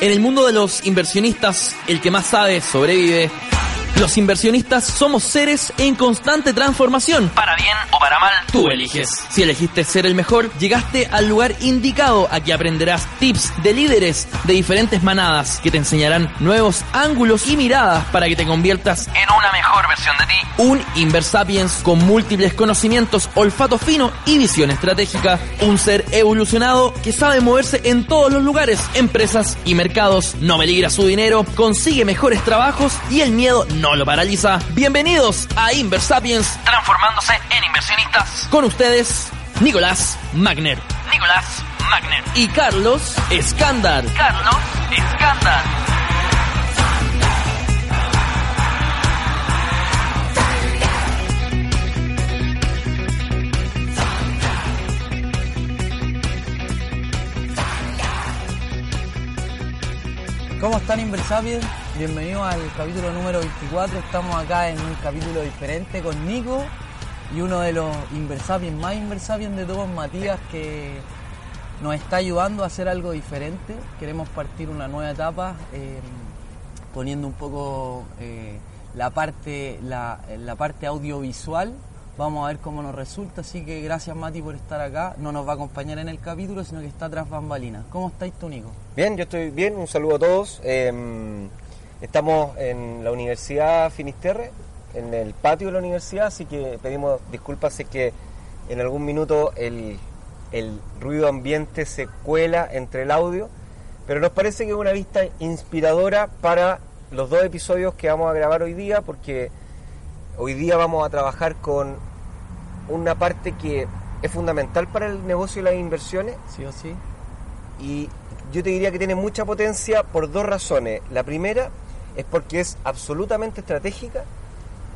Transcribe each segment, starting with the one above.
En el mundo de los inversionistas, el que más sabe sobrevive. Los inversionistas somos seres en constante transformación. Para bien o para mal, tú eliges. Si elegiste ser el mejor, llegaste al lugar indicado. Aquí aprenderás tips de líderes de diferentes manadas que te enseñarán nuevos ángulos y miradas para que te conviertas en una mejor versión de ti. Un Inversapiens con múltiples conocimientos, olfato fino y visión estratégica. Un ser evolucionado que sabe moverse en todos los lugares, empresas y mercados. No peligra su dinero, consigue mejores trabajos y el miedo no lo paraliza. Bienvenidos a Inversapiens, transformándose en inversionistas. Con ustedes, Nicolás Magner. Nicolás Magner. Y Carlos Escándar. Carlos Escándar. Están Inversapiens? Bienvenidos al capítulo número 24. Estamos acá en un capítulo diferente con Nico y uno de los Inversapiens más Inversapiens de todos, Matías, que nos está ayudando a hacer algo diferente. Queremos partir una nueva etapa eh, poniendo un poco eh, la, parte, la, la parte audiovisual Vamos a ver cómo nos resulta, así que gracias Mati por estar acá. No nos va a acompañar en el capítulo, sino que está tras bambalinas. ¿Cómo estáis tú, Nico? Bien, yo estoy bien, un saludo a todos. Eh, estamos en la Universidad Finisterre, en el patio de la universidad, así que pedimos disculpas si es que en algún minuto el, el ruido ambiente se cuela entre el audio, pero nos parece que es una vista inspiradora para los dos episodios que vamos a grabar hoy día, porque hoy día vamos a trabajar con una parte que es fundamental para el negocio y las inversiones. Sí o sí. Y yo te diría que tiene mucha potencia por dos razones. La primera es porque es absolutamente estratégica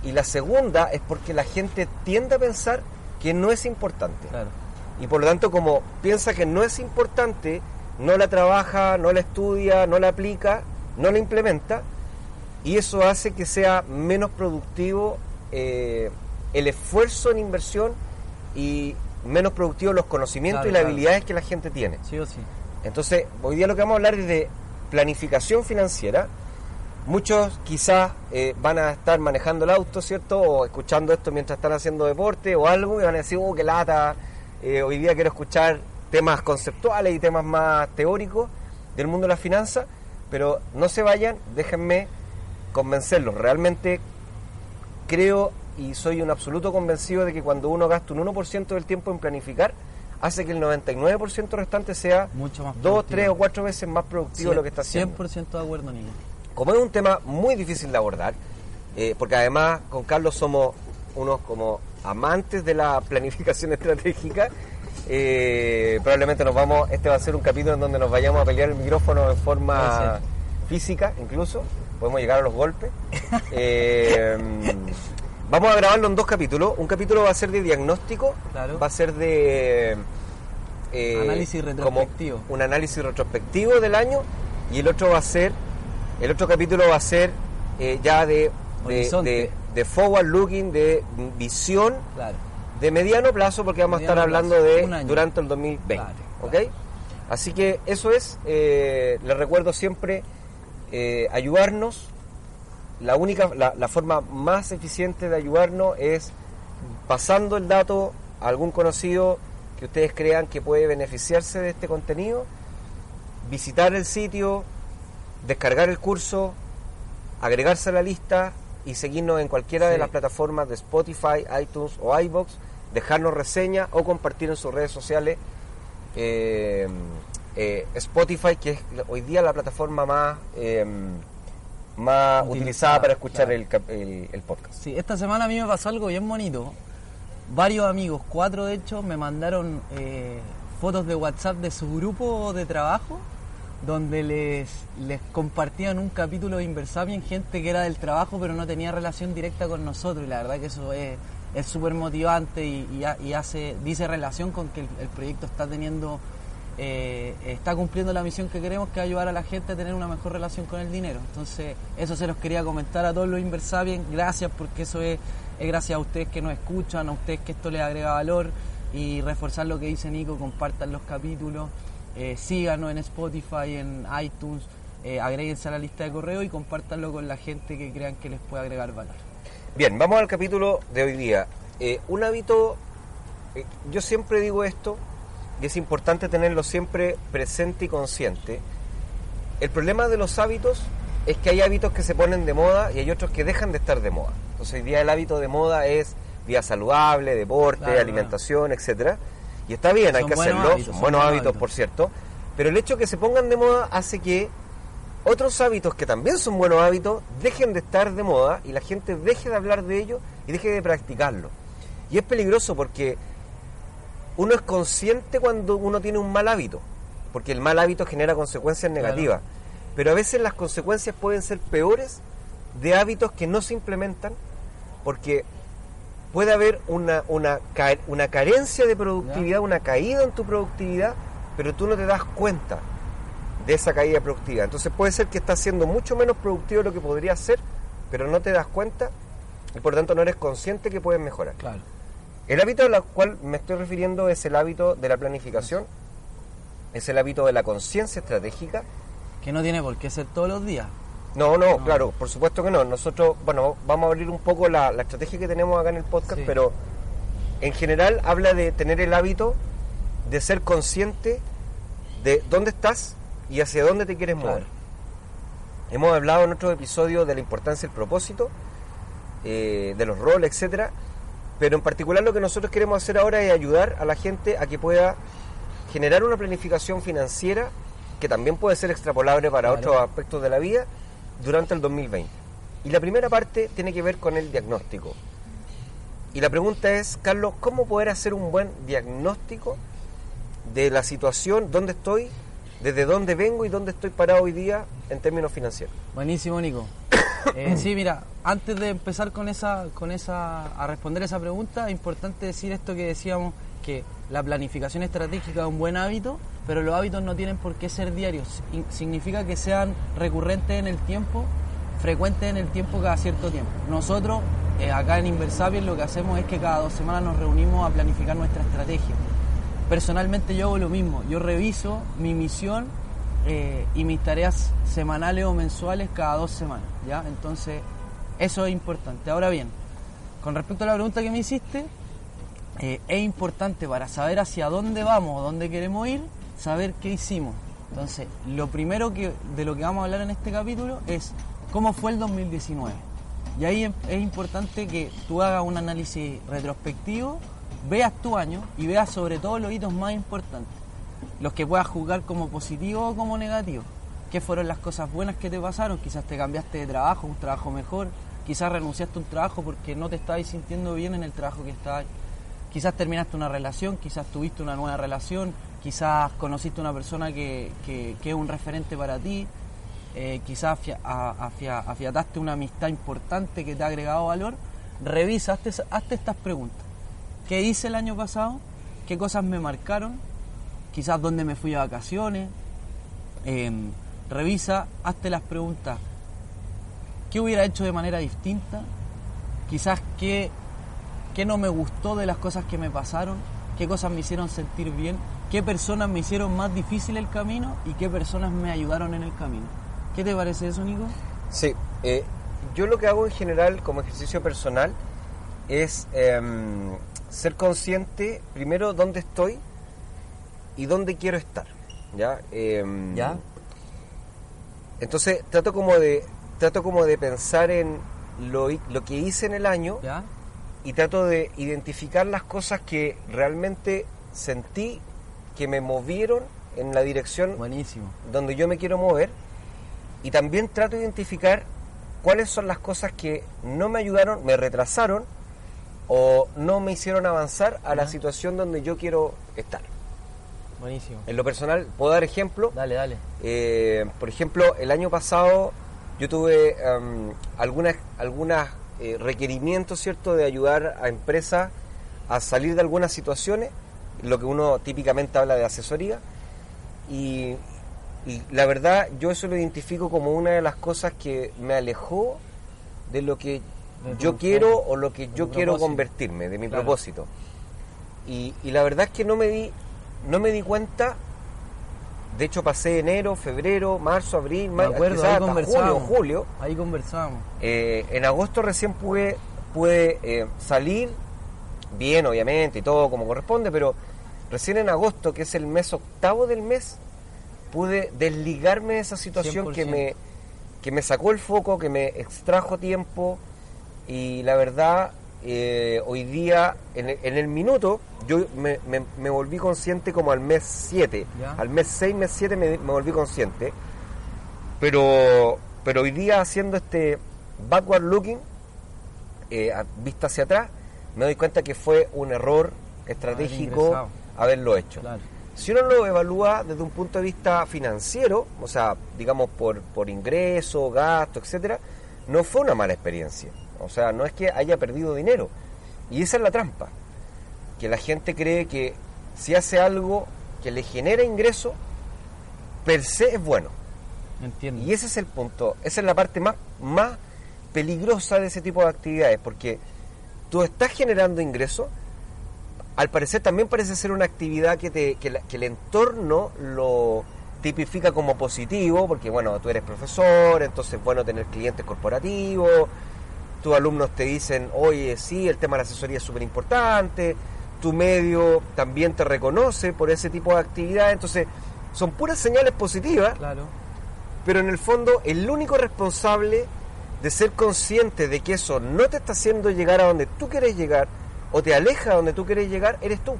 y la segunda es porque la gente tiende a pensar que no es importante. Y por lo tanto, como piensa que no es importante, no la trabaja, no la estudia, no la aplica, no la implementa, y eso hace que sea menos productivo eh, el esfuerzo en inversión y menos productivo los conocimientos y las habilidades que la gente tiene. Sí o sí. Entonces, hoy día lo que vamos a hablar es de planificación financiera. Muchos quizás eh, van a estar manejando el auto, ¿cierto? O escuchando esto mientras están haciendo deporte o algo y van a decir, oh, qué lata, eh, hoy día quiero escuchar temas conceptuales y temas más teóricos del mundo de la finanza, pero no se vayan, déjenme convencerlos. Realmente creo y soy un absoluto convencido de que cuando uno gasta un 1% del tiempo en planificar, hace que el 99% restante sea Mucho más dos, tres o cuatro veces más productivo de lo que está haciendo. 100% de acuerdo, Nico. Como es un tema muy difícil de abordar, eh, porque además con Carlos somos unos como amantes de la planificación estratégica, eh, probablemente nos vamos, este va a ser un capítulo en donde nos vayamos a pelear el micrófono en forma física incluso, podemos llegar a los golpes. eh, Vamos a grabarlo en dos capítulos. Un capítulo va a ser de diagnóstico, va a ser de... Eh, análisis retrospectivo. un análisis retrospectivo del año y el otro va a ser, el otro capítulo va a ser eh, ya de, de, forward looking, de visión de mediano plazo, porque vamos a estar hablando de durante el 2020. ¿ok? Así que eso es, eh, les recuerdo siempre eh, ayudarnos la única, la, forma más eficiente de ayudarnos es pasando el dato a algún conocido que ustedes crean que puede beneficiarse de este contenido, visitar el sitio, descargar el curso, agregarse a la lista y seguirnos en cualquiera de las plataformas de Spotify, iTunes o iBox, dejarnos reseña o compartir en sus redes sociales. Eh, eh, Spotify, que es hoy día la plataforma más eh, más utilizada, para escuchar el, el, podcast. Sí, esta semana a mí me pasó algo bien bonito. Varios amigos, cuatro de hecho, me mandaron eh, fotos de WhatsApp de su grupo de trabajo, donde les, les compartían un capítulo de Inversapien gente que era del trabajo pero no tenía relación directa con nosotros y la verdad que eso es súper motivante y, hace dice relación con que el, proyecto está teniendo eh, está cumpliendo la misión que queremos que es ayudar a la gente a tener una mejor relación con el dinero entonces eso se los quería comentar a todos los Inversapien gracias porque eso es, es gracias a ustedes que nos escuchan a ustedes que esto les agrega valor y reforzar lo que dice Nico compartan los capítulos eh, síganos en Spotify, en iTunes, eh, agréguense a la lista de correo y compártanlo con la gente que crean que les puede agregar valor. Bien, vamos al capítulo de hoy día. Eh, un hábito, yo siempre digo esto, y es importante tenerlo siempre presente y consciente. El problema de los hábitos es que hay hábitos que se ponen de moda y hay otros que dejan de estar de moda. Entonces hoy día el hábito de moda es vida saludable, deporte, alimentación, etcétera y está bien, hay que hacerlo, son, buenos, hábitos, por cierto, pero el hecho de que se pongan de moda hace que otros hábitos que también son buenos hábitos dejen de estar de moda y la gente deje de hablar de ellos y deje de practicarlo. Y es peligroso porque uno es consciente cuando uno tiene un mal hábito, porque el mal hábito genera consecuencias negativas, pero a veces las consecuencias pueden ser peores de hábitos que no se implementan porque puede haber una, una, una carencia de productividad, una caída en tu productividad, pero tú no te das cuenta de esa caída de productividad. Entonces puede ser que estás siendo mucho menos productivo de lo que podría ser, pero no te das cuenta y por lo tanto no eres consciente que puedes mejorar. Claro. El hábito al cual me estoy refiriendo es el hábito de la planificación, es el hábito de la conciencia estratégica. Que no tiene por qué ser todos los días. No, no, claro, por supuesto que no. Nosotros, bueno, vamos a abrir un poco la, estrategia que tenemos acá en el podcast, pero en general habla de tener el hábito de ser consciente de dónde estás y hacia dónde te quieres mover. Hemos hablado en otro episodio de la importancia del propósito, eh, de los roles, etcétera, pero en particular lo que nosotros queremos hacer ahora es ayudar a la gente a que pueda generar una planificación financiera que también puede ser extrapolable para otros aspectos de la vida durante el 2020. Y la primera parte tiene que ver con el diagnóstico. Y la pregunta es, Carlos, ¿cómo poder hacer un buen diagnóstico de la situación, dónde estoy, desde dónde vengo y dónde estoy parado hoy día en términos financieros? Buenísimo, Nico. Eh, sí, mira, antes de empezar con esa, con esa, a responder esa pregunta, es importante decir esto que decíamos, que la planificación estratégica es un buen hábito, pero los hábitos no tienen por qué ser diarios. Significa que sean recurrentes en el tiempo, frecuentes en el tiempo cada cierto tiempo. Nosotros, eh, acá en Inversapiens, lo que hacemos es que cada dos semanas nos reunimos a planificar nuestra estrategia. Personalmente yo hago lo mismo, yo reviso mi misión eh, y mis tareas semanales o mensuales cada dos semanas, ¿ya? Entonces, eso es importante. Ahora bien, con respecto a la pregunta que me hiciste, eh, es importante para saber hacia dónde vamos o dónde queremos ir, saber qué hicimos. Entonces, lo primero que, de lo que vamos a hablar en este capítulo es cómo fue el 2019. Y ahí es importante que tú hagas un análisis retrospectivo, veas tu año y veas sobre todo los hitos más importantes, los que puedas juzgar como positivo o como negativo. ¿Qué fueron las cosas buenas que te pasaron? Quizás te cambiaste de trabajo, un trabajo mejor, quizás renunciaste a un trabajo porque no te estabas sintiendo bien en el trabajo que estabas. Quizás terminaste una relación, quizás tuviste una nueva relación, quizás conociste una persona que, es un referente para ti, eh, quizás afiataste una amistad importante que te ha agregado valor, revisa, hazte, estas preguntas. ¿Qué hice el año pasado? ¿Qué cosas me marcaron? Quizás dónde me fui a vacaciones. Em, revisa, hazte las preguntas. ¿Qué hubiera hecho de manera distinta? Quizás qué, qué no me gustó de las cosas que me pasaron, qué cosas me hicieron sentir bien qué personas me hicieron más difícil el camino y qué personas me ayudaron en el camino. ¿Qué te parece eso, Nico? Sí, eh, yo lo que hago en general como ejercicio personal es em, ser consciente primero dónde estoy y dónde quiero estar. ¿Ya? Em, ¿Ya? Entonces trato como de trato como de pensar en lo, lo que hice en el año ¿Ya? y trato de identificar las cosas que realmente sentí que me movieron en la dirección Buenísimo. donde yo me quiero mover y también trato de identificar cuáles son las cosas que no me ayudaron, me retrasaron o no me hicieron avanzar a la situación donde yo quiero estar. Buenísimo. En lo personal, ¿puedo dar ejemplo? Dale, dale. Eh, por ejemplo, el año pasado yo tuve um, algunas, algunas eh, requerimientos, ¿cierto?, de ayudar a empresas a salir de algunas situaciones, lo que uno típicamente habla de asesoría. Y, y la verdad, yo eso lo identifico como una de las cosas que me alejó de lo que yo quiero o lo que yo quiero convertirme, de mi propósito. Y, y, la verdad es que no me di, no me di cuenta. De hecho, pasé enero, febrero, marzo, abril, mayo, quizás hasta junio, julio. Ahí conversamos. Eh, en agosto recién pude, pude eh, salir bien, obviamente, y todo como corresponde, pero recién en agosto, que es el mes octavo del mes, pude desligarme de esa situación que me, que me sacó el foco, que me extrajo tiempo, y la verdad, eh, hoy día, en, el minuto, yo me, me, volví consciente como al mes 7. Al mes 6, mes 7 me, volví consciente. Pero, pero hoy día haciendo este backward looking, eh, vista hacia atrás, me doy cuenta que fue un error estratégico haberlo hecho. Si uno lo evalúa desde un punto de vista financiero, o sea, digamos por, por ingreso, gasto, etcétera, no fue una mala experiencia. O sea, no es que haya perdido dinero. Y esa es la trampa. Que la gente cree que si hace algo que le genera ingreso, per se es bueno. Entiendo. Y ese es el punto. Esa es la parte más, más peligrosa de ese tipo de actividades. Porque tú estás generando ingreso. Al parecer también parece ser una actividad que, te, que, que el entorno lo tipifica como positivo, porque bueno, tú eres profesor, entonces bueno tener clientes corporativos, tus alumnos te dicen, oye, sí, el tema de la asesoría es súper importante, tu medio también te reconoce por ese tipo de actividad, entonces son puras señales positivas, claro. pero en el fondo el único responsable de ser consciente de que eso no te está haciendo llegar a donde tú quieres llegar o te aleja a donde tú quieres llegar, eres tú.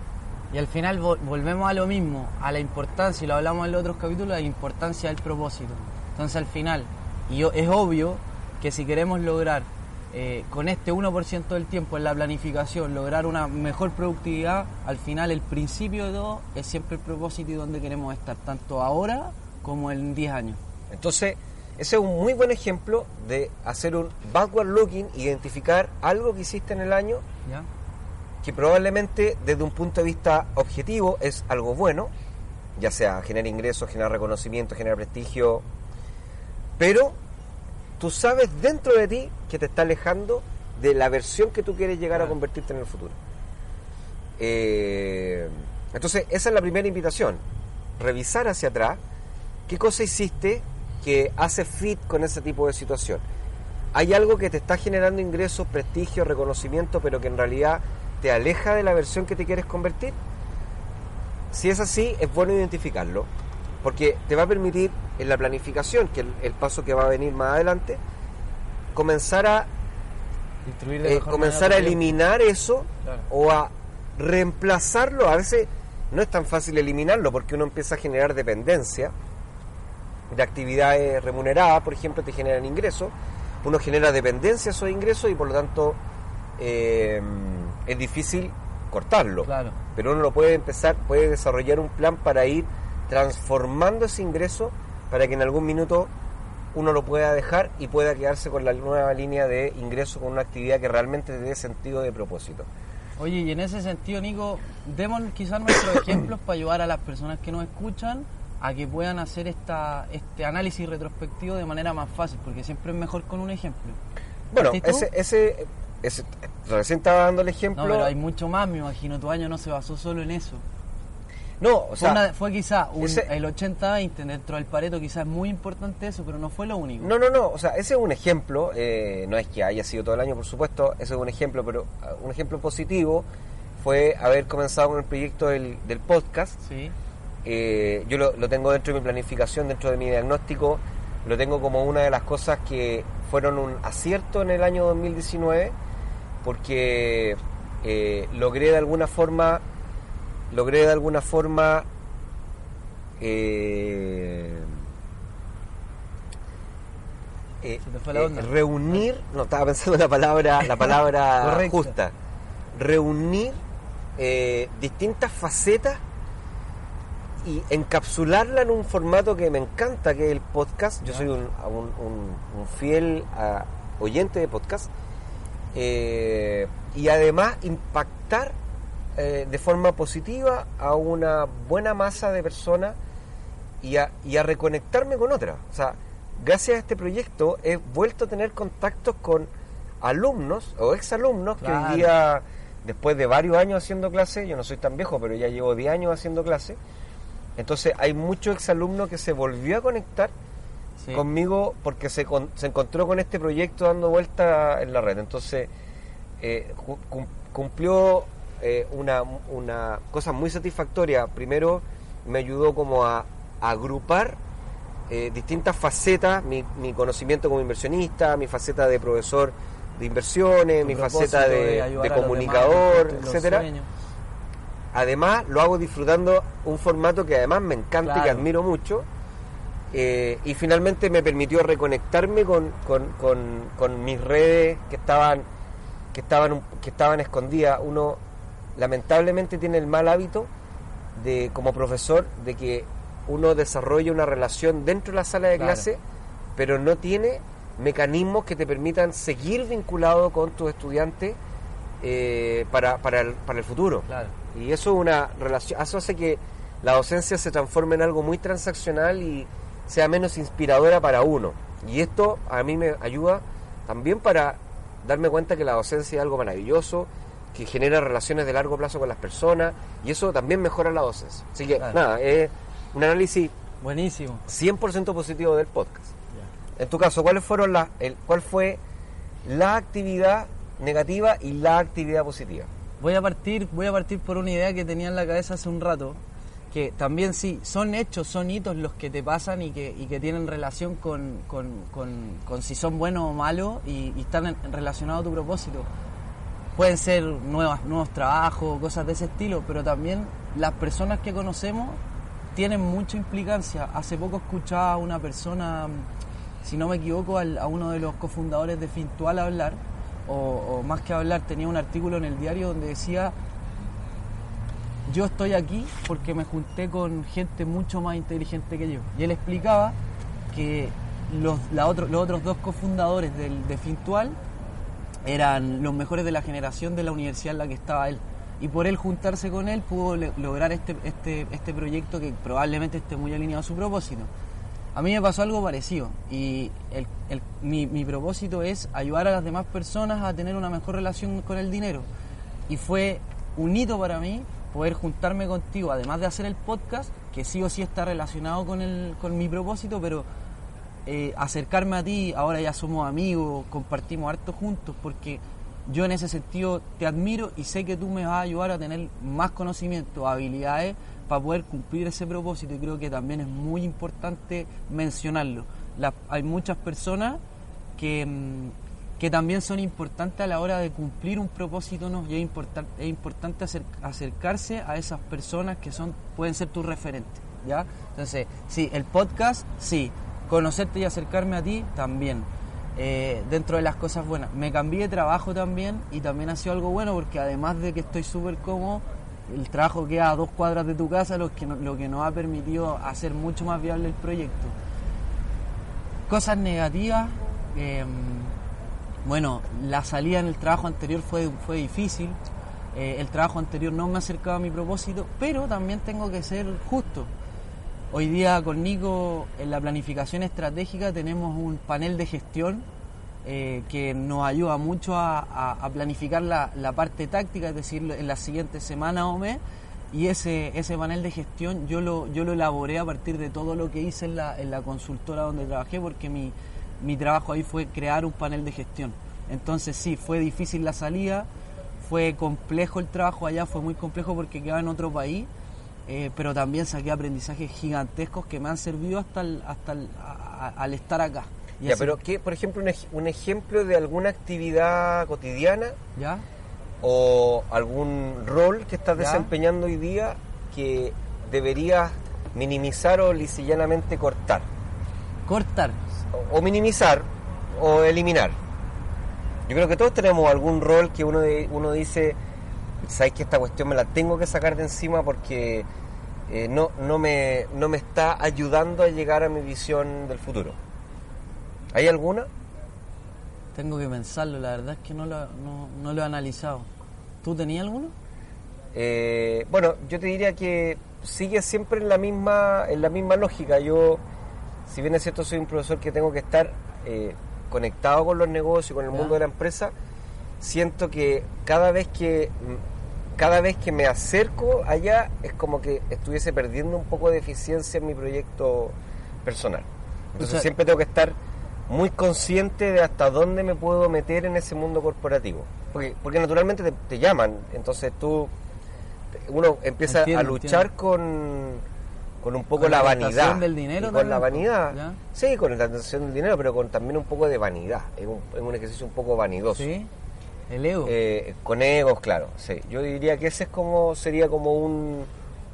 Y al final volvemos a lo mismo, a la importancia, y lo hablamos en los otros capítulos, la importancia del propósito. Entonces al final, y es obvio que si queremos lograr eh, con este 1% del tiempo en la planificación lograr una mejor productividad, al final el principio de todo es siempre el propósito y donde queremos estar, tanto ahora como en 10 años. Entonces, ese es un muy buen ejemplo de hacer un backward looking, identificar algo que hiciste en el año, que probablemente desde un punto de vista objetivo es algo bueno, ya sea generar ingresos, generar reconocimiento, generar prestigio, pero tú sabes dentro de ti que te está alejando de la versión que tú quieres llegar a convertirte en el futuro. Eh, entonces, esa es la primera invitación. Revisar hacia atrás qué cosa hiciste que hace fit con ese tipo de situación. Hay algo que te está generando ingresos, prestigio, reconocimiento, pero que en realidad te aleja de la versión que te quieres convertir. Si es así, es bueno identificarlo, porque te va a permitir en la planificación, que es el, paso que va a venir más adelante, comenzar a eh, comenzar a eliminar eso o a reemplazarlo. A veces no es tan fácil eliminarlo porque uno empieza a generar dependencia de actividades remuneradas, por ejemplo, te generan ingresos. Uno genera dependencia a esos ingresos y por lo tanto eh, es difícil cortarlo. Pero uno lo puede empezar, puede desarrollar un plan para ir transformando ese ingreso para que en algún minuto uno lo pueda dejar y pueda quedarse con la nueva línea de ingreso con una actividad que realmente te dé sentido de propósito. Oye, y en ese sentido, Nico, demos quizás nuestros ejemplos para ayudar a las personas que nos escuchan a que puedan hacer esta, este análisis retrospectivo de manera más fácil, porque siempre es mejor con un ejemplo. Bueno, ese, ese, ese, recién estaba dando el ejemplo. No, pero hay mucho más, me imagino. Tu año no se basó solo en eso. No, o sea, fue, quizá el 80-20 dentro del Pareto, quizás es muy importante eso, pero no fue lo único. No, no, no, o sea, ese es un ejemplo, eh, no es que haya sido todo el año, por supuesto, ese es un ejemplo, pero uh, un ejemplo positivo fue haber comenzado con el proyecto del, podcast. Sí. Eh, yo lo, tengo dentro de mi planificación, dentro de mi diagnóstico, lo tengo como una de las cosas que fueron un acierto en el año 2019, porque eh, logré de alguna forma logré de alguna forma eh, eh, eh, reunir, no estaba pensando la palabra, la palabra justa, reunir distintas facetas y encapsularla en un formato que me encanta, que es el podcast. Yo soy un, fiel ah, oyente de podcast. Eh, y además impactar eh, de forma positiva a una buena masa de personas y a, y a reconectarme con otras. O sea, gracias a este proyecto he vuelto a tener contactos con alumnos o exalumnos que hoy día, después de varios años haciendo clase, yo no soy tan viejo, pero ya llevo 10 años haciendo clase, entonces hay muchos exalumnos que se volvió a conectar conmigo porque se, se encontró con este proyecto dando vuelta en la red. Entonces eh, cumplió eh, una, una cosa muy satisfactoria. Primero me ayudó como a, agrupar eh, distintas facetas, mi, mi, conocimiento como inversionista, mi faceta de profesor de inversiones, mi faceta de, comunicador, etcétera. Además, lo hago disfrutando un formato que además me encanta y que admiro mucho. Eh, y finalmente me permitió reconectarme con, con, mis redes que estaban, que, estaban, que estaban escondidas. Uno lamentablemente tiene el mal hábito de, como profesor, de que uno desarrolla una relación dentro de la sala de clase, pero no tiene mecanismos que te permitan seguir vinculado con tus estudiantes eh, para, para, el, para el futuro. Y eso es una relación, eso hace que la docencia se transforme en algo muy transaccional y sea menos inspiradora para uno. Y esto a mí me ayuda también para darme cuenta que la docencia es algo maravilloso, que genera relaciones de largo plazo con las personas y eso también mejora la docencia. Así que nada, es un análisis buenísimo, 100% positivo del podcast. En tu caso, ¿cuáles fueron las el, cuál fue la actividad negativa y la actividad positiva? Voy a partir, voy a partir por una idea que tenía en la cabeza hace un rato, que también sí, son hechos, son hitos los que te pasan y que, y que tienen relación con, con, con, si son buenos o malos y, están relacionados a tu propósito. Pueden ser nuevas, nuevos trabajos, cosas de ese estilo, pero también las personas que conocemos tienen mucha implicancia. Hace poco escuchaba a una persona, si no me equivoco, a uno de los cofundadores de Fintual hablar o, más que hablar, tenía un artículo en el diario donde decía, yo estoy aquí porque me junté con gente mucho más inteligente que yo. Y él explicaba que los, la los otros dos cofundadores del, de Fintual eran los mejores de la generación de la universidad en la que estaba él. Y por él juntarse con él pudo lograr este, este, este proyecto que probablemente esté muy alineado a su propósito. A mí me pasó algo parecido y mi, propósito es ayudar a las demás personas a tener una mejor relación con el dinero. Y fue un hito para mí poder juntarme contigo, además de hacer el podcast, que sí o sí está relacionado con, el, con mi propósito, pero eh, acercarme a ti, ahora ya somos amigos, compartimos harto juntos, porque yo en ese sentido te admiro y sé que tú me vas a ayudar a tener más conocimiento, habilidades para poder cumplir ese propósito y creo que también es muy importante mencionarlo. hay muchas personas que, mm, que, también son importantes a la hora de cumplir un propósito ¿no? y es, es importante acercarse a esas personas que son pueden ser tus referentes. ¿ya? Entonces, sí, el podcast, sí, conocerte y acercarme a ti también. Eh, dentro de las cosas buenas. Me cambié de trabajo también y también ha sido algo bueno porque además de que estoy súper cómodo, el trabajo queda a dos cuadras de tu casa, lo que, que nos ha permitido hacer mucho más viable el proyecto. Cosas negativas, em, bueno, la salida en el trabajo anterior fue, fue difícil, eh, el trabajo anterior no me acercaba a mi propósito, pero también tengo que ser justo. Hoy día con Nico en la planificación estratégica tenemos un panel de gestión eh, que nos ayuda mucho a, planificar la, parte táctica, es decir, en la siguiente semana o mes. Y ese, ese panel de gestión yo lo, yo lo elaboré a partir de todo lo que hice en la, en la consultora donde trabajé, porque mi, mi trabajo ahí fue crear un panel de gestión. Entonces sí, fue difícil la salida, fue complejo el trabajo allá, fue muy complejo porque quedaba en otro país, eh, pero también saqué aprendizajes gigantescos que me han servido hasta, hasta al estar acá. Ya, pero ¿qué, por ejemplo, un, ejemplo de alguna actividad cotidiana ¿Ya? o algún rol que estás desempeñando hoy día que deberías minimizar o lisillanamente cortar? Cortar. O, minimizar o eliminar. Yo creo que todos tenemos algún rol que uno, de, uno dice, sabes que esta cuestión me la tengo que sacar de encima porque eh, no, no, me, no me está ayudando a llegar a mi visión del futuro. ¿Hay alguna? Tengo que pensarlo, la verdad es que no lo, no, lo he analizado. ¿Tú tenías alguno? Eh, bueno, yo te diría que sigue siempre en la misma, en la misma lógica. Yo, si bien es cierto, soy un profesor que tengo que estar eh, conectado con los negocios, con el mundo de la empresa, siento que cada vez que cada vez que me acerco allá es como que estuviese perdiendo un poco de eficiencia en mi proyecto personal. Entonces siempre tengo que estar muy consciente de hasta dónde me puedo meter en ese mundo corporativo. Porque, porque naturalmente te, llaman, entonces tú, uno empieza a luchar con, con un poco la, vanidad. del dinero con la vanidad. Sí, con la tentación del dinero, pero con también un poco de vanidad. Es un, es un ejercicio un poco vanidoso. Sí. El ego. Eh, con egos, claro, sí. Yo diría que ese es como, sería como un,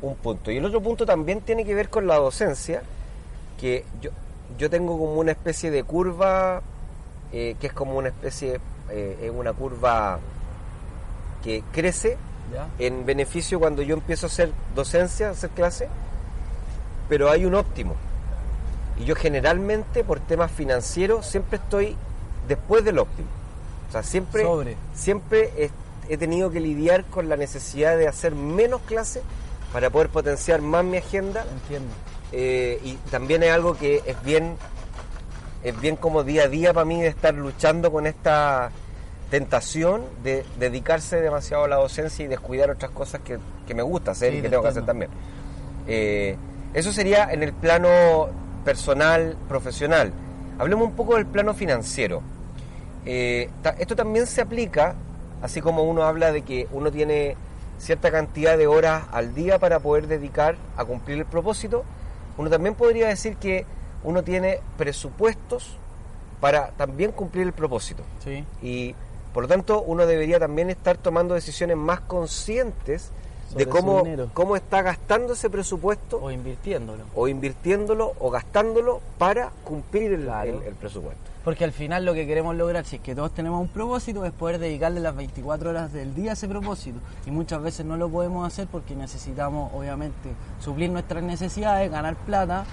un punto. Y el otro punto también tiene que ver con la docencia, que yo, yo tengo como una especie de curva, eh, que es como una especie, eh, es una curva que crece en beneficio cuando yo empiezo a hacer docencia, a hacer clase, pero hay un óptimo. Y yo generalmente, por temas financieros, siempre estoy después del óptimo. O sea, siempre, siempre he, tenido que lidiar con la necesidad de hacer menos clases para poder potenciar más mi agenda. Entiendo. Eh, y también es algo que es bien, es bien como día a día para mí de estar luchando con esta tentación de dedicarse demasiado a la docencia y descuidar otras cosas que, me gusta hacer y que tengo que hacer también. Eh, eso sería en el plano personal, profesional. Hablemos un poco del plano financiero. Eh, esto también se aplica, así como uno habla de que uno tiene cierta cantidad de horas al día para poder dedicar a cumplir el propósito, uno también podría decir que uno tiene presupuestos para también cumplir el propósito. Y por lo tanto uno debería también estar tomando decisiones más conscientes de cómo, cómo está gastando ese presupuesto. O invirtiéndolo. O invirtiéndolo o gastándolo para cumplir el, el, presupuesto. Porque al final lo que queremos lograr, si es que todos tenemos un propósito, es poder dedicarle las 24 horas del día a ese propósito. Y muchas veces no lo podemos hacer porque necesitamos, obviamente, suplir nuestras necesidades, ganar plata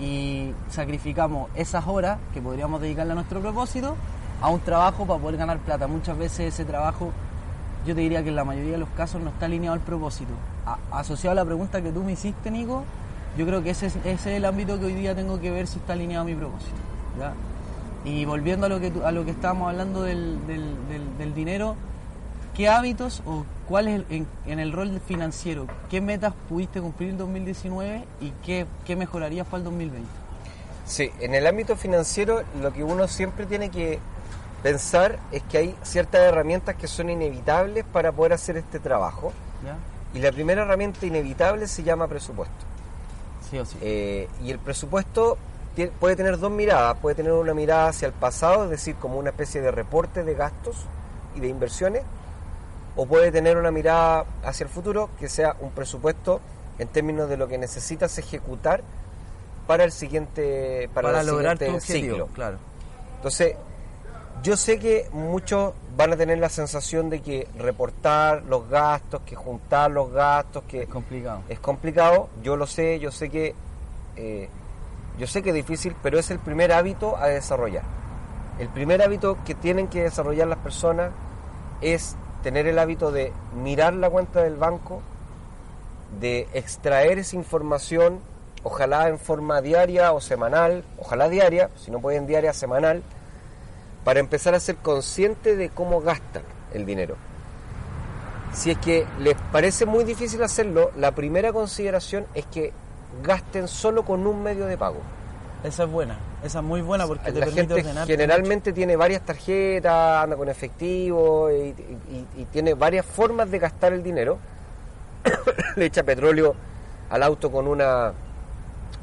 y sacrificamos esas horas que podríamos dedicarle a nuestro propósito a un trabajo para poder ganar plata. Muchas veces ese trabajo yo te diría que en la mayoría de los casos no está alineado al propósito. asociado a la pregunta que tú me hiciste, Nico, yo creo que ese es, el ámbito que hoy día tengo que ver si está alineado a mi propósito. Y volviendo a lo que, a lo que estábamos hablando del, dinero, ¿qué hábitos o cuál es en, el rol financiero, qué metas pudiste cumplir en 2019 y qué, qué mejorarías para el 2020? Sí, en el ámbito financiero lo que uno siempre tiene que pensar es que hay ciertas herramientas que son inevitables para poder hacer este trabajo. Y la primera herramienta inevitable se llama presupuesto. Sí o sí. Eh, y el presupuesto puede tener dos miradas. Puede tener una mirada hacia el pasado, es decir, como una especie de reporte de gastos y de inversiones. O puede tener una mirada hacia el futuro, que sea un presupuesto en términos de lo que necesitas ejecutar para el siguiente para, lograr tu objetivo, claro. Entonces, yo sé que muchos van a tener la sensación de que reportar los gastos, que juntar los gastos, que es complicado. Es complicado, yo lo sé, yo sé que eh, yo sé que es difícil, pero es el primer hábito a desarrollar. El primer hábito que tienen que desarrollar las personas es tener el hábito de mirar la cuenta del banco, de extraer esa información, ojalá en forma diaria o semanal, ojalá diaria, si no pueden diaria, semanal, para empezar a ser consciente de cómo gastan el dinero. Si es que les parece muy difícil hacerlo, la primera consideración es que gasten solo con un medio de pago. Esa es buena, esa es muy buena porque la gente generalmente tiene varias tarjetas, anda con efectivo y, tiene varias formas de gastar el dinero. Le echa petróleo al auto con una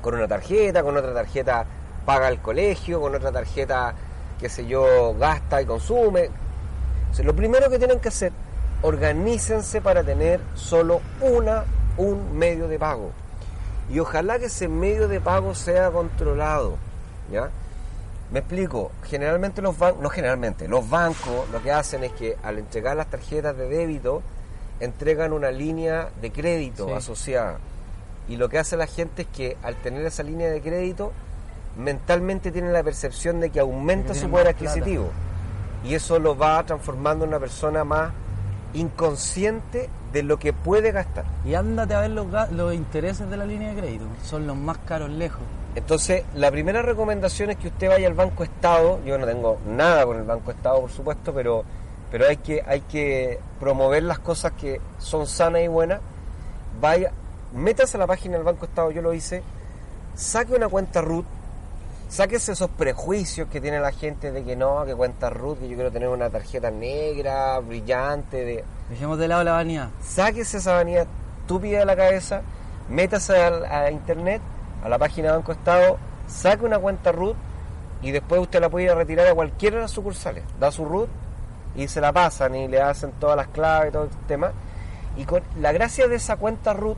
con una tarjeta, con otra tarjeta paga el colegio, con otra tarjeta qué sé yo, gasta y consume. lo primero que tienen que hacer, organícense para tener solo una, un medio de pago. Y ojalá que ese medio de pago sea controlado. ¿ya? Me explico, generalmente los bancos, no generalmente, los bancos lo que hacen es que al entregar las tarjetas de débito, entregan una línea de crédito asociada. Y lo que hace la gente es que al tener esa línea de crédito, mentalmente tiene la percepción de que aumenta su poder adquisitivo. Y eso lo va transformando en una persona más inconsciente de lo que puede gastar. Y ándate a ver los, los intereses de la línea de crédito, son los más caros lejos. Entonces, la primera recomendación es que usted vaya al Banco Estado. Yo no tengo nada con el Banco Estado, por supuesto, pero, pero hay, que, hay que promover las cosas que son sanas y buenas. Vaya, métase a la página del Banco Estado, yo lo hice, saque una cuenta RUT, sáquese esos prejuicios que tiene la gente de que no, que cuenta RUT, que yo quiero tener una tarjeta negra, brillante. De... Dejemos de lado la vanidad. Sáquese esa vanidad estúpida de la cabeza, métase a, a internet a la página de Banco Estado, saque una cuenta RUT y después usted la puede ir a retirar a cualquiera de las sucursales. Da su RUT y se la pasan y le hacen todas las claves y todo el tema. Y con la gracia de esa cuenta RUT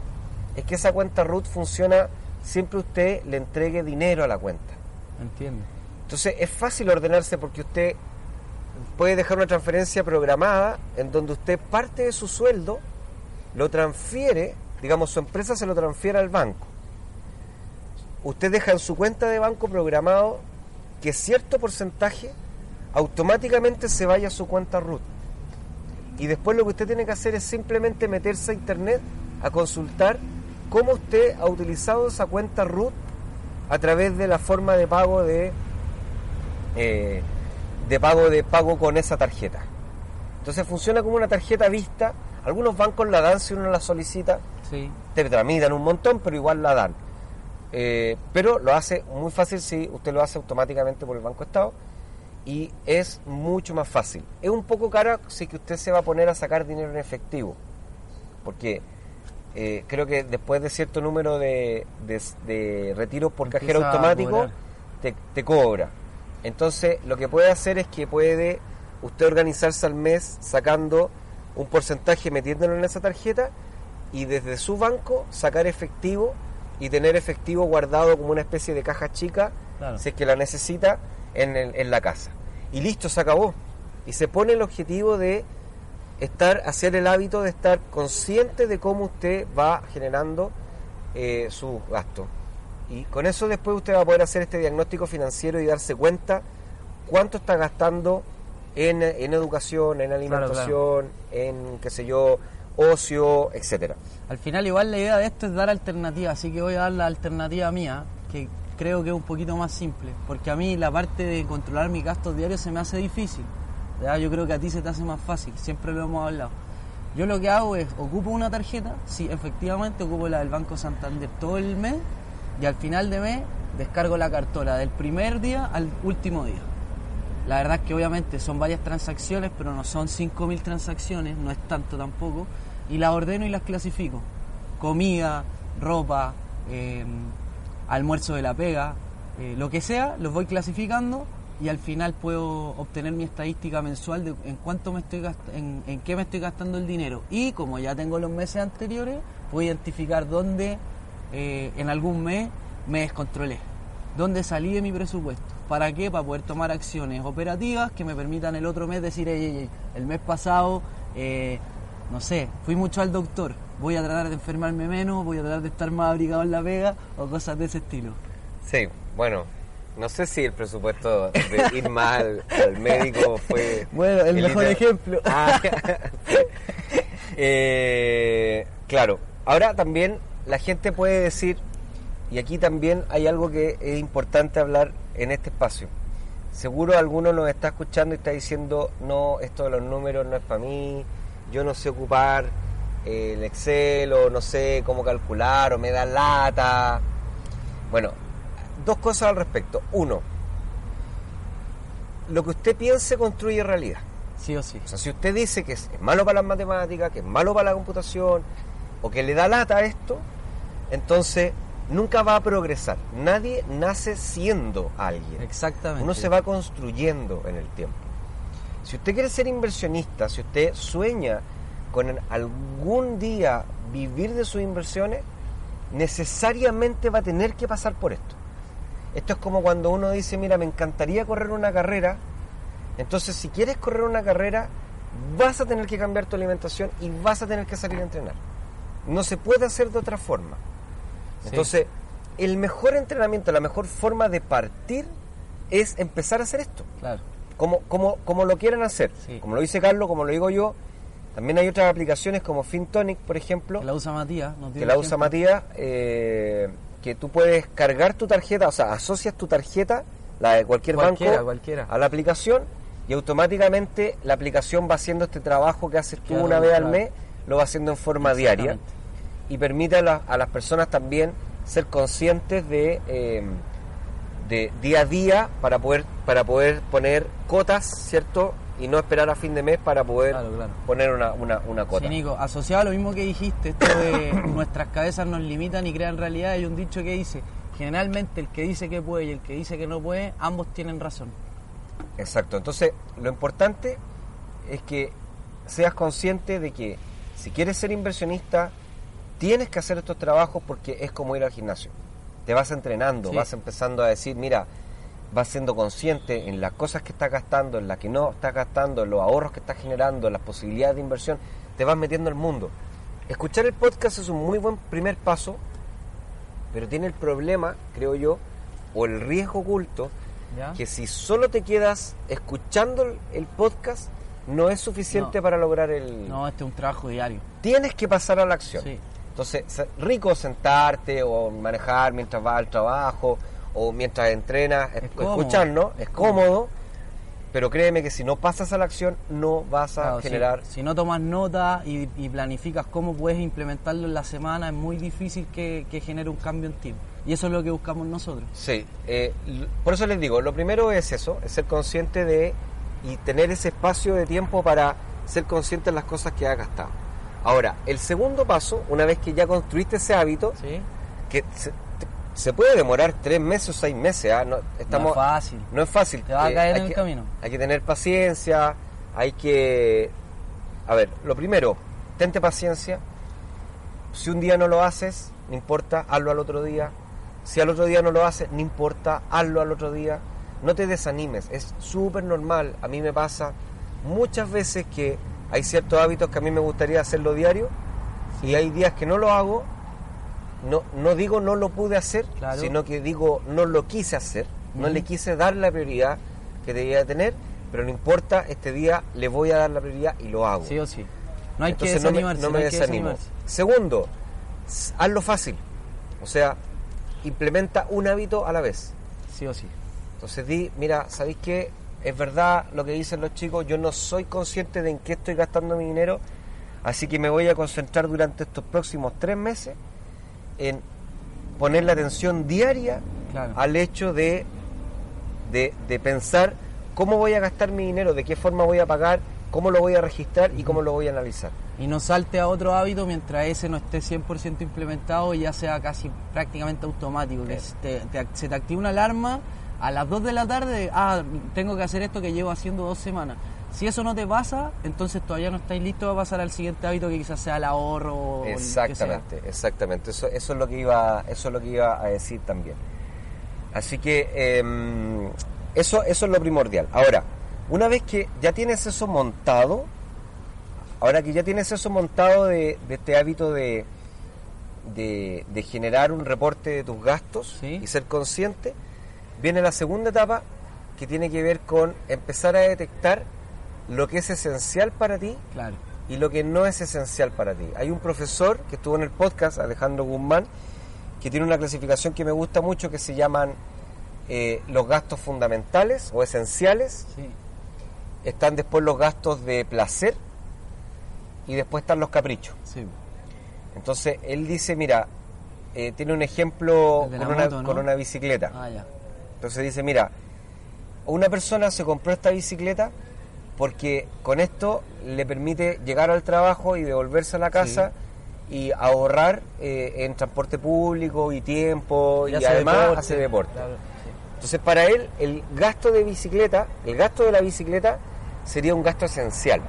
es que esa cuenta RUT funciona siempre usted le entregue dinero a la cuenta. Entiendo. Entonces es fácil ordenarse porque usted puede dejar una transferencia programada en donde usted parte de su sueldo lo transfiere, digamos su empresa se lo transfiere al banco usted deja en su cuenta de banco programado que cierto porcentaje automáticamente se vaya a su cuenta RUT. Y después lo que usted tiene que hacer es simplemente meterse a internet a consultar cómo usted ha utilizado esa cuenta RUT a través de la forma de pago de, eh, de pago de pago con esa tarjeta. Entonces funciona como una tarjeta vista. Algunos bancos la dan si uno la solicita. Sí. Te tramitan un montón, pero igual la dan. Eh, pero lo hace muy fácil si usted lo hace automáticamente por el Banco Estado y es mucho más fácil. Es un poco caro si que usted se va a poner a sacar dinero en efectivo, porque eh, creo que después de cierto número de, de, retiros por cajero automático te, te, cobra. Entonces lo que puede hacer es que puede usted organizarse al mes sacando un porcentaje metiéndolo en esa tarjeta y desde su banco sacar efectivo y tener efectivo guardado como una especie de caja chica, si es que la necesita, en, en, la casa. Y listo, se acabó. Y se pone el objetivo de estar, hacer el hábito de estar consciente de cómo usted va generando eh, su gasto. Y con eso después usted va a poder hacer este diagnóstico financiero y darse cuenta cuánto está gastando en, en educación, en alimentación, en qué sé yo, ocio, etcétera. Al final igual la idea de esto es dar alternativa, así que voy a dar la alternativa mía, que creo que es un poquito más simple, porque a mí la parte de controlar mis gastos diarios se me hace difícil. Yo creo que a ti se te hace más fácil, siempre lo hemos hablado. Yo lo que hago es, ocupo una tarjeta, sí, efectivamente ocupo la del Banco Santander todo el mes, y al final de mes descargo la cartola del primer día al último día. La verdad es que obviamente son varias transacciones, pero no son 5.000 transacciones, no es tanto tampoco y las ordeno y las clasifico. Comida, ropa, em, almuerzo de la pega, eh, lo que sea, los voy clasificando y al final puedo obtener mi estadística mensual de en cuánto me estoy en, en qué me estoy gastando el dinero. Y como ya tengo los meses anteriores, puedo identificar dónde eh, en algún mes me descontrolé, dónde salí de mi presupuesto. ¿Para qué? Para poder tomar acciones operativas que me permitan el otro mes decir, el mes pasado eh, no sé, fui mucho al doctor, voy a tratar de enfermarme menos, voy a tratar de estar más abrigado en la vega o cosas de ese estilo. Sí, bueno, no sé si el presupuesto de ir mal al, médico fue... Bueno, el, mejor ejemplo. Ah, eh, claro, ahora también la gente puede decir, y aquí también hay algo que es importante hablar en este espacio. Seguro alguno nos está escuchando y está diciendo, no, esto de los números no es para mí, yo no sé ocupar eh, el Excel o no sé cómo calcular o me da lata. Bueno, dos cosas al respecto. Uno, lo que usted piense construye realidad. Sí o sí. O sea, si usted dice que es malo para las matemáticas, que es malo para la computación, o que le da lata a esto, entonces nunca va a progresar. Nadie nace siendo alguien. Exactamente. Uno se va construyendo en el tiempo. Si usted quiere ser inversionista, si usted sueña con algún día vivir de sus inversiones, necesariamente va a tener que pasar por esto. Esto es como cuando uno dice, mira, me encantaría correr una carrera, entonces si quieres correr una carrera, vas a tener que cambiar tu alimentación y vas a tener que salir a entrenar. No se puede hacer de otra forma. Entonces, el mejor entrenamiento, la mejor forma de partir es empezar a hacer esto. Claro. Como, como, como lo quieran hacer. Como lo dice Carlos, como lo digo yo. También hay otras aplicaciones como FinTonic, por ejemplo. Que la usa Matías. Que la usa Matías. Eh, que tú puedes cargar tu tarjeta, o sea, asocias tu tarjeta, la de cualquier banco, a la aplicación y automáticamente la aplicación va haciendo este trabajo que haces tú una vez al mes, lo va haciendo en forma diaria y permite a, a las personas también ser conscientes de, eh, de día a día para poder, para poder poner cotas, ¿cierto? Y no esperar a fin de mes para poder poner una, una, una cota. Sí, Nico, asociado a lo mismo que dijiste, esto de nuestras cabezas nos limitan y crean realidad, hay un dicho que dice, generalmente el que dice que puede y el que dice que no puede, ambos tienen razón. Exacto, entonces lo importante es que seas consciente de que si quieres ser inversionista, tienes que hacer estos trabajos porque es como ir al gimnasio. Te vas entrenando, vas empezando a decir, mira, vas siendo consciente en las cosas que estás gastando, en las que no estás gastando, en los ahorros que estás generando, en las posibilidades de inversión, te vas metiendo al mundo. Escuchar el podcast es un muy buen primer paso, pero tiene el problema, creo yo, o el riesgo oculto, que si solo te quedas escuchando el podcast, no es suficiente para lograr el... No, este es un trabajo diario. Tienes que pasar a la acción. Entonces, rico sentarte o manejar mientras vas al trabajo o mientras entrenas, escuchando, es cómodo, pero créeme que si no pasas a la acción no vas a generar... Si, no tomas nota y, planificas cómo puedes implementarlo en la semana, es muy difícil que, genere un cambio en ti. Y eso es lo que buscamos nosotros. Sí, eh, por eso les digo, lo primero es eso, es ser consciente de y tener ese espacio de tiempo para ser consciente de las cosas que has gastado. Ahora, el segundo paso, una vez que ya construiste ese hábito, que se, puede demorar tres meses o seis meses, ¿ah? no, estamos, es fácil. No es fácil. Te va a eh, caer en el camino. Hay que tener paciencia, hay que... A ver, lo primero, tente paciencia. Si un día no lo haces, no importa, hazlo al otro día. Si al otro día no lo haces, no importa, hazlo al otro día. No te desanimes, es súper normal. A mí me pasa muchas veces que hay ciertos hábitos que a mí me gustaría hacerlo diario y hay días que no lo hago. No, no digo no lo pude hacer, sino que digo no lo quise hacer, no le quise dar la prioridad que debía tener, pero no importa, este día le voy a dar la prioridad y lo hago. Sí o sí. No hay que desanimarse. No me, desanimo. Segundo, hazlo fácil. O sea, implementa un hábito a la vez. Sí o sí. Entonces di, mira, ¿sabéis qué? es verdad lo que dicen los chicos, yo no soy consciente de en qué estoy gastando mi dinero, así que me voy a concentrar durante estos próximos tres meses en poner la atención diaria al hecho de, de, pensar cómo voy a gastar mi dinero, de qué forma voy a pagar, cómo lo voy a registrar y cómo lo voy a analizar. Y no salte a otro hábito mientras ese no esté 100% implementado y ya sea casi prácticamente automático, que se te activa una alarma a las 2 de la tarde, ah, tengo que hacer esto que llevo haciendo dos semanas. Si eso no te pasa, entonces todavía no estáis listos a pasar al siguiente hábito que quizás sea el ahorro. Exactamente, exactamente. Eso, eso es lo que iba, eso es lo que iba a decir también. Así que em, eso, eso es lo primordial. Ahora, una vez que ya tienes eso montado, ahora que ya tienes eso montado de, este hábito de, de, generar un reporte de tus gastos y ser consciente, Viene la segunda etapa que tiene que ver con empezar a detectar lo que es esencial para ti y lo que no es esencial para ti. Hay un profesor que estuvo en el podcast, Alejandro Guzmán, que tiene una clasificación que me gusta mucho que se llaman eh, los gastos fundamentales o esenciales. Están después los gastos de placer y después están los caprichos. Entonces él dice, mira, eh, tiene un ejemplo con, una, con, una, bicicleta. Ah, entonces dice, mira, una persona se compró esta bicicleta porque con esto le permite llegar al trabajo y devolverse a la casa y ahorrar eh, en transporte público y tiempo y, además hace deporte. Entonces para él el gasto de bicicleta, el gasto de la bicicleta sería un gasto esencial,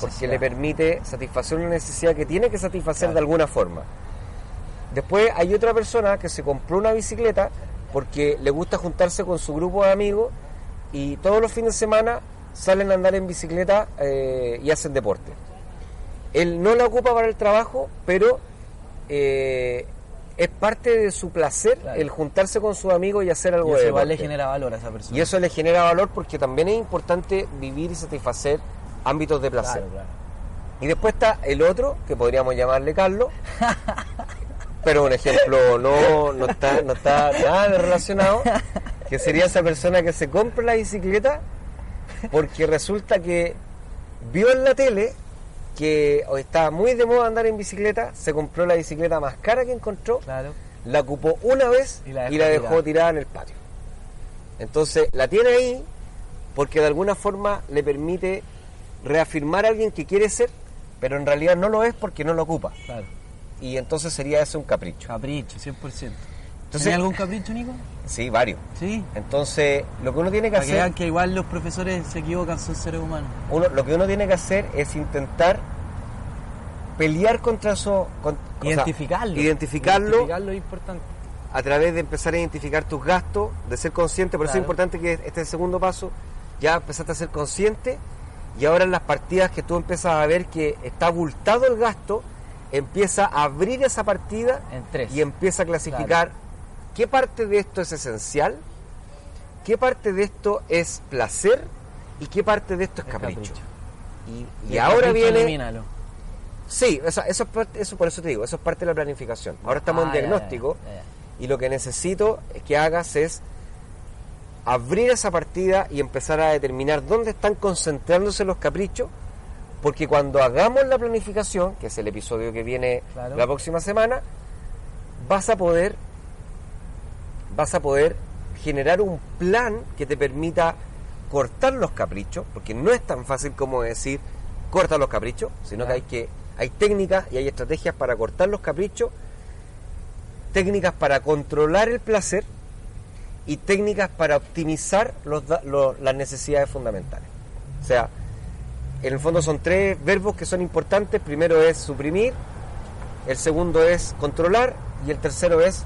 porque le permite satisfacer una necesidad que tiene que satisfacer de alguna forma. Después hay otra persona que se compró una bicicleta porque le gusta juntarse con su grupo de amigos y todos los fines de semana salen a andar en bicicleta eh, y hacen deporte. Él no la ocupa para el trabajo, pero eh, es parte de su placer el juntarse con sus amigos y hacer algo y eso le genera valor a esa persona. Y eso le genera valor porque también es importante vivir y satisfacer ámbitos de placer. Y después está el otro, que podríamos llamarle Carlos, pero un ejemplo no, no, está, no está nada relacionado, que sería esa persona que se compra la bicicleta porque resulta que vio en la tele que estaba muy de moda andar en bicicleta, se compró la bicicleta más cara que encontró, la ocupó una vez y la dejó, tirada en el patio. Entonces la tiene ahí porque de alguna forma le permite reafirmar a alguien que quiere ser, pero en realidad no lo es porque no lo ocupa. Y entonces sería eso un capricho. Capricho, 100%. ¿Tiene algún capricho, Nico? Sí, varios. Sí. Entonces, lo que uno tiene que hacer. Que, que igual los profesores se equivocan, son seres humanos. Uno, lo que uno tiene que hacer es intentar pelear contra eso. identificarlo. identificarlo. Identificarlo es importante. A través de empezar a identificar tus gastos, de ser consciente. Por eso es importante que este segundo paso ya empezaste a ser consciente y ahora en las partidas que tú empiezas a ver que está abultado el gasto, empieza a abrir esa partida y empieza a clasificar qué parte de esto es esencial, qué parte de esto es placer y qué parte de esto es capricho. Y, ahora viene... Sí, eso, eso, eso, por eso te digo, eso es parte de la planificación. Ahora estamos en ah, diagnóstico y lo que necesito es que hagas es abrir esa partida y empezar a determinar dónde están concentrándose los caprichos, porque cuando hagamos la planificación, que es el episodio que viene la próxima semana, vas a poder vas a poder generar un plan que te permita cortar los caprichos, porque no es tan fácil como decir corta los caprichos, sino que hay que hay técnicas y hay estrategias para cortar los caprichos, técnicas para controlar el placer y técnicas para optimizar los, las necesidades fundamentales. O sea, en el fondo son tres verbos que son importantes. Primero es suprimir, el segundo es controlar y el tercero es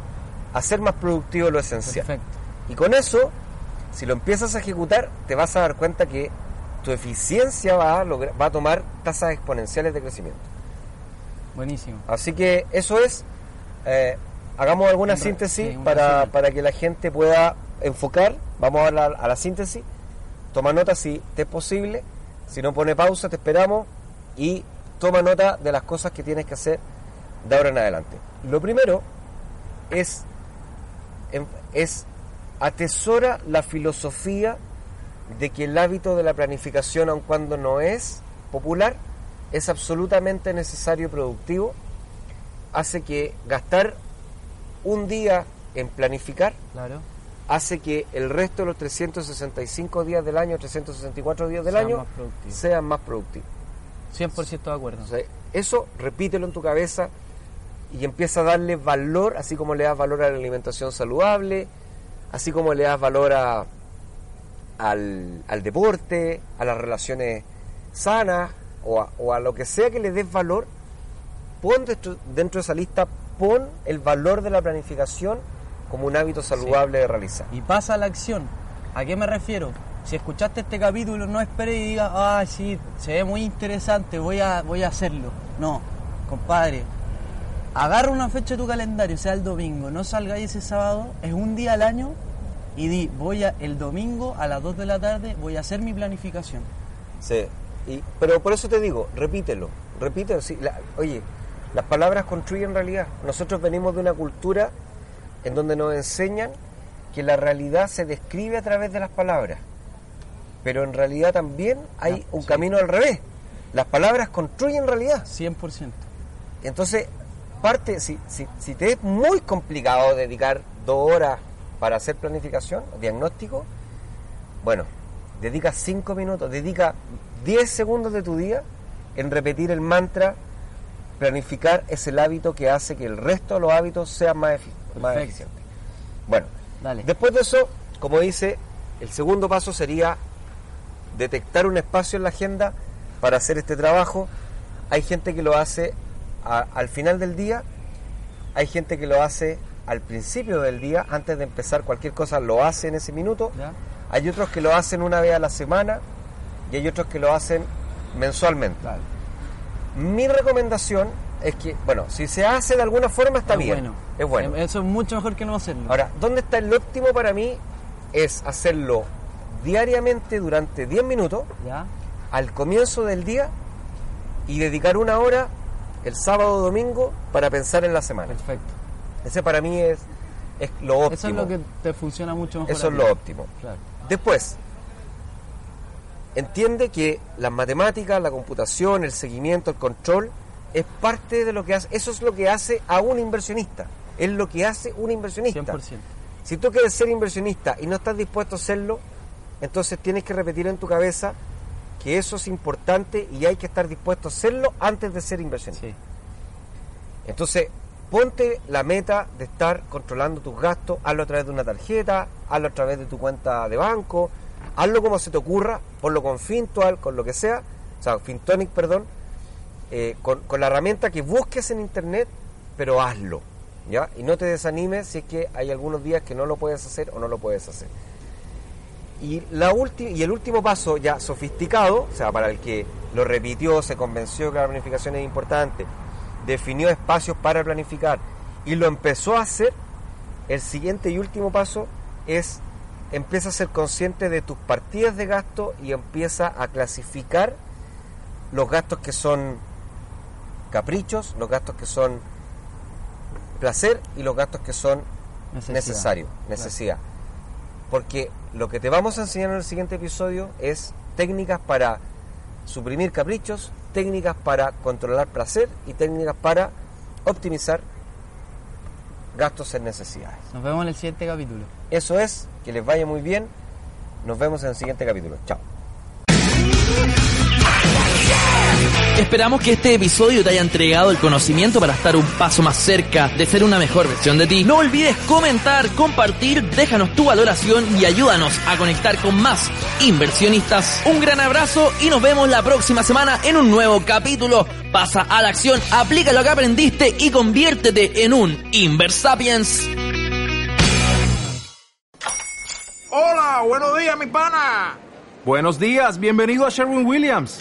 hacer más productivo lo esencial. Y con eso, si lo empiezas a ejecutar, te vas a dar cuenta que tu eficiencia va a, va a tomar tasas exponenciales de crecimiento. Buenísimo. Así que eso es eh, hagamos alguna síntesis para, para, que la gente pueda enfocar. Vamos a la, a la síntesis. Toma nota si te es posible. Si no pone pausa, te esperamos. Y toma nota de las cosas que tienes que hacer de ahora en adelante. Lo primero es, es atesora la filosofía de que el hábito de la planificación, aun cuando no es popular, es absolutamente necesario y productivo. Hace que gastar un día en planificar hace que el resto de los 365 días del año, 364 días del año, sean más productivos. 100% de acuerdo. eso repítelo en tu cabeza y empieza a darle valor, así como le das valor a la alimentación saludable, así como le das valor a, al, al deporte, a las relaciones sanas o a, o a, lo que sea que le des valor, pon dentro, dentro de esa lista pon el valor de la planificación como un hábito saludable de realizar. Y pasa a la acción. ¿A qué me refiero? Si escuchaste este capítulo, no esperes y digas, ah, sí, se ve muy interesante, voy a, voy a hacerlo. No, compadre, agarra una fecha de tu calendario, sea el domingo, no salgáis ese sábado, es un día al año y di, voy a, el domingo a las 2 de la tarde voy a hacer mi planificación. Sí, y, pero por eso te digo, repítelo, repítelo. Sí, oye, las palabras construyen realidad. Nosotros venimos de una cultura en donde nos enseñan que la realidad se describe a través de las palabras. Pero en realidad también hay un camino al revés. Las palabras construyen realidad. 100%. Entonces, parte, si, si, si te es muy complicado dedicar dos horas para hacer planificación, diagnóstico, bueno, dedica cinco minutos, dedica 10 segundos de tu día en repetir el mantra planificar es el hábito que hace que el resto de los hábitos sean más, eficientes. Bueno, después de eso, como dice, el segundo paso sería detectar un espacio en la agenda para hacer este trabajo. Hay gente que lo hace al final del día, hay gente que lo hace al principio del día, antes de empezar cualquier cosa, lo hace en ese minuto. Hay otros que lo hacen una vez a la semana y hay otros que lo hacen mensualmente. Mi recomendación es que, bueno, si se hace de alguna forma está bien. Bueno. Es bueno. Eso es mucho mejor que no hacerlo. Ahora, ¿dónde está el óptimo para mí? Es hacerlo diariamente durante 10 minutos, ¿Ya? al comienzo del día, y dedicar una hora el sábado o domingo para pensar en la semana. Perfecto. Ese para mí es, es lo óptimo. Eso es lo que te funciona mucho mejor. Eso es lo óptimo. Después, entiende que las matemáticas, la computación, el seguimiento, el control, es parte de lo que hace, eso es lo que hace a un inversionista, es lo que hace un inversionista. 100%. Si tú quieres ser inversionista y no estás dispuesto a hacerlo, entonces tienes que repetir en tu cabeza que eso es importante y hay que estar dispuesto a hacerlo antes de ser inversionista. Entonces, ponte la meta de estar controlando tus gastos, hazlo a través de una tarjeta, hazlo a través de tu cuenta de banco, hazlo como se te ocurra, ponlo con Fintual, con lo que sea, o sea, Fintonic, perdón, eh, con, la herramienta que busques en internet, pero hazlo, ¿ya? Y no te desanimes si es que hay algunos días que no lo puedes hacer o no lo puedes hacer. Y, la y el último paso ya sofisticado, o sea, para el que lo repitió, se convenció que la planificación es importante, definió espacios para planificar y lo empezó a hacer, el siguiente y último paso es empieza a ser consciente de tus partidas de gasto y empieza a clasificar los gastos que son caprichos, los gastos que son placer y los gastos que son necesarios, necesidad. Porque lo que te vamos a enseñar en el siguiente episodio es técnicas para suprimir caprichos, técnicas para controlar placer y técnicas para optimizar gastos en necesidades. Nos vemos en el siguiente capítulo. Eso es, que les vaya muy bien. Nos vemos en el siguiente capítulo. Chao. Esperamos que este episodio te haya entregado el conocimiento para estar un paso más cerca de ser una mejor versión de ti. No olvides comentar, compartir, déjanos tu valoración y ayúdanos a conectar con más inversionistas. Un gran abrazo y nos vemos la próxima semana en un nuevo capítulo. Pasa a la acción, aplica lo que aprendiste y conviértete en un Inversapiens. Hola, buenos días, mi pana. Buenos días, bienvenido a Sherwin Williams.